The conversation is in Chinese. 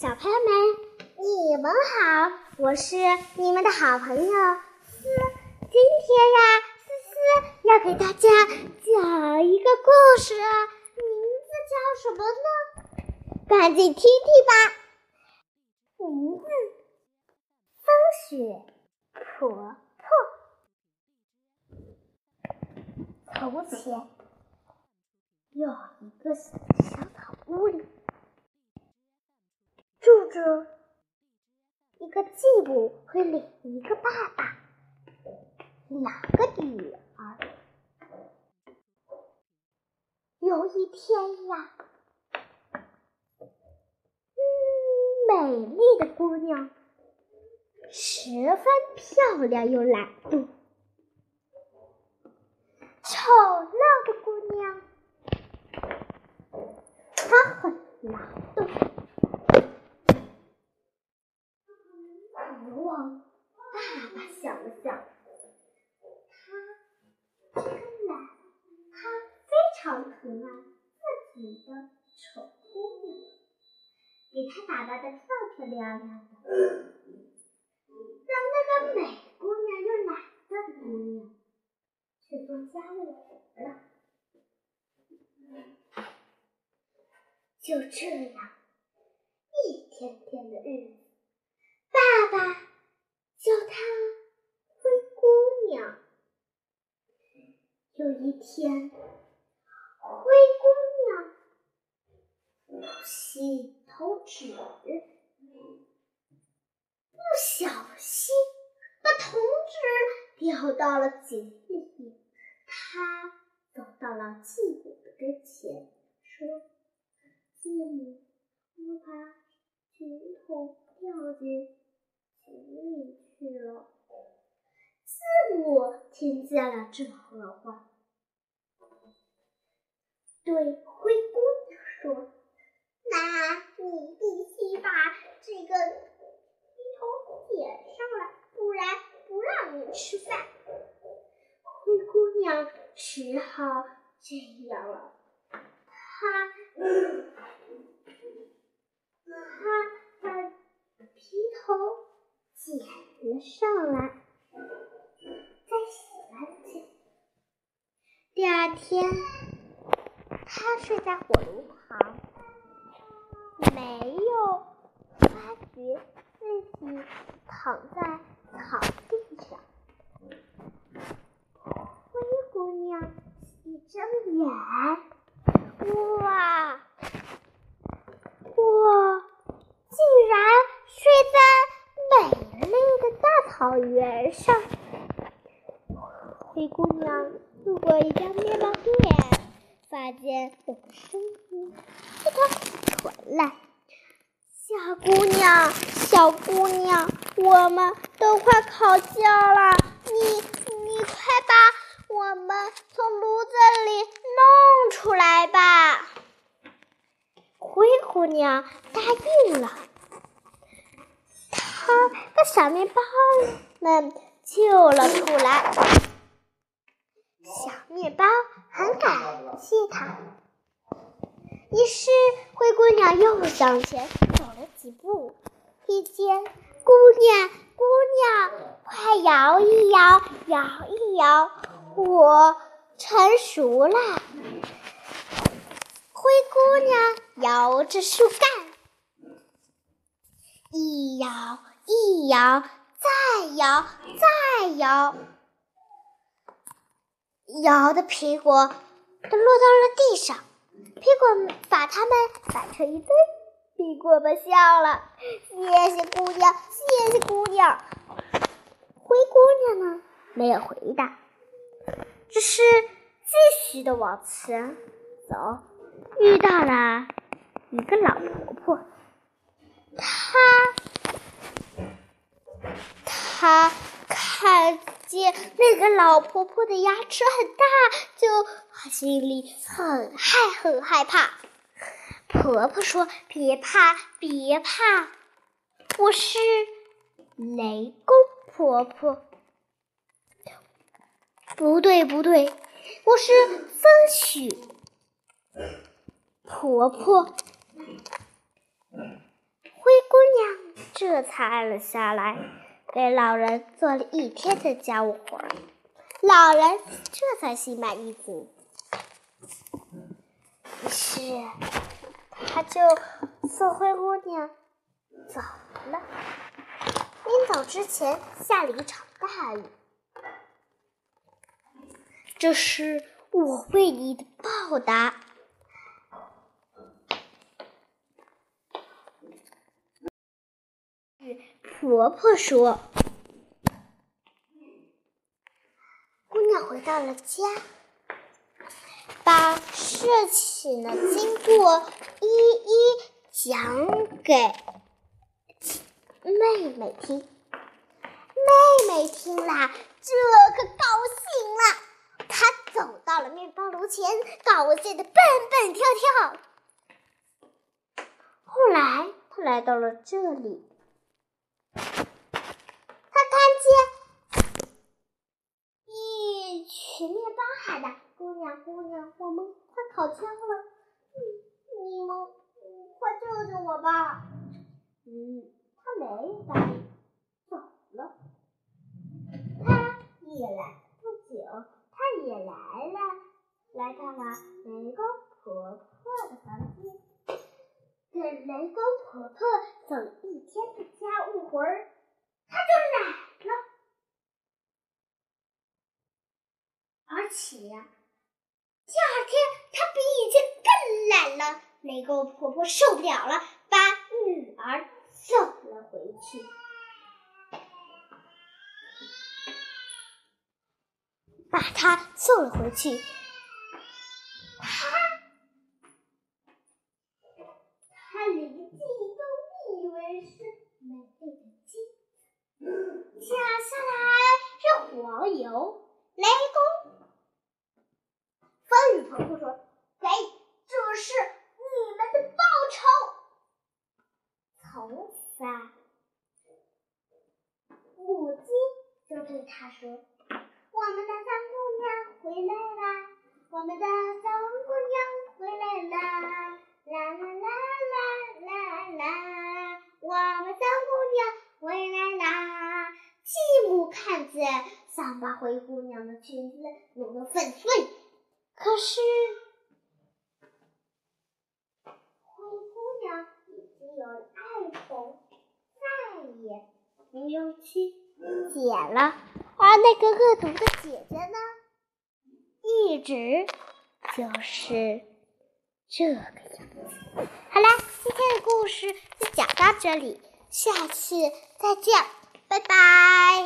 小朋友们，你们好，我是你们的好朋友思。今天呀，思思要给大家讲一个故事，名字叫什么呢？赶紧听听吧。名字：风雪婆婆。从前有一个小草屋里。住着一个继母和另一个爸爸，两个女儿。有一天呀，嗯，美丽的姑娘，十分漂亮又懒惰；丑陋的姑娘，她很懒惰。国王爸爸想了想，他真懒，他非常疼爱自己的丑姑娘，给她打扮的漂漂亮亮的，让那个美姑娘又懒惰的姑娘去做家务活了。就这样，一天天的日子。爸爸叫她灰姑娘。有一天，灰姑娘不洗头纸，不小心把铜纸掉到了井里。他走到了继母的跟前，说：“继母，我把井筒掉进。”井里去了。继母听见了这话，对灰姑娘说：“那你必须把这个鱼头捡上来，不然不让你吃饭。”灰姑娘只好这样了。她，她把皮头。捡了上来，再洗干净。第二天，他睡在火炉旁，没有发觉自己躺在草地上。灰姑娘一睁眼，哇，我竟然睡在。美丽的大草原上，灰姑娘路过一家面包店，发现有个声音从她回来：“小姑娘，小姑娘，我们都快烤焦了，你你快把我们从炉子里弄出来吧。”灰姑娘答应了。她把小面包们救了出来，小面包很感谢他。于是灰姑娘又向前走了几步，一见姑娘，姑娘，快摇一摇，摇一摇，我成熟了。灰姑娘摇着树干，一摇。一摇，再摇，再摇，摇的苹果都落到了地上。苹果把它们摆成一堆，苹果们笑了。谢谢姑娘，谢谢姑娘。灰姑娘呢？没有回答，只是继续的往前走。遇到了一个老婆婆，她。她看见那个老婆婆的牙齿很大，就她心里很害很害怕。婆婆说：“别怕，别怕，我是雷公婆婆。”不对，不对，我是风雪婆婆。灰姑娘这才安了下来，给老人做了一天的家务活。老人这才心满意足。是，他就送灰姑娘走了。临走之前，下了一场大雨。这是我为你的报答。婆婆说：“姑娘回到了家，把事情的经过一一讲给妹妹听。妹妹听了，这可高兴了。她走到了面包炉前，高兴的蹦蹦跳跳。后来，她来到了这里。”姑娘，姑娘，我们快烤枪了，你你们快救救我吧！嗯，他没答应，走了。他也来不久，他也来了，来到了雷公婆婆的房间，给雷公婆婆做了一天的家务活儿，他就来了，而且。第二天，她比以前更懒了。雷公婆婆受不了了，把女儿送了回去。把她送了回去。她，她邻居都以为是美丽的金子，接下来是黄油。雷公。风雨婆婆说：“给，这是你们的报酬。”从此，母鸡就对他说：“我们的三姑娘回来啦！我们的三姑娘回来啦！啦啦啦啦啦啦！我们小姑娘回来啦！”继母看见，想把灰姑娘的裙子弄得粉碎。可是，灰姑娘已经有了爱宠，再也不用去解了。而那个恶毒的姐姐呢，一直就是这个样子。好啦，今天的故事就讲到这里，下次再见，拜拜。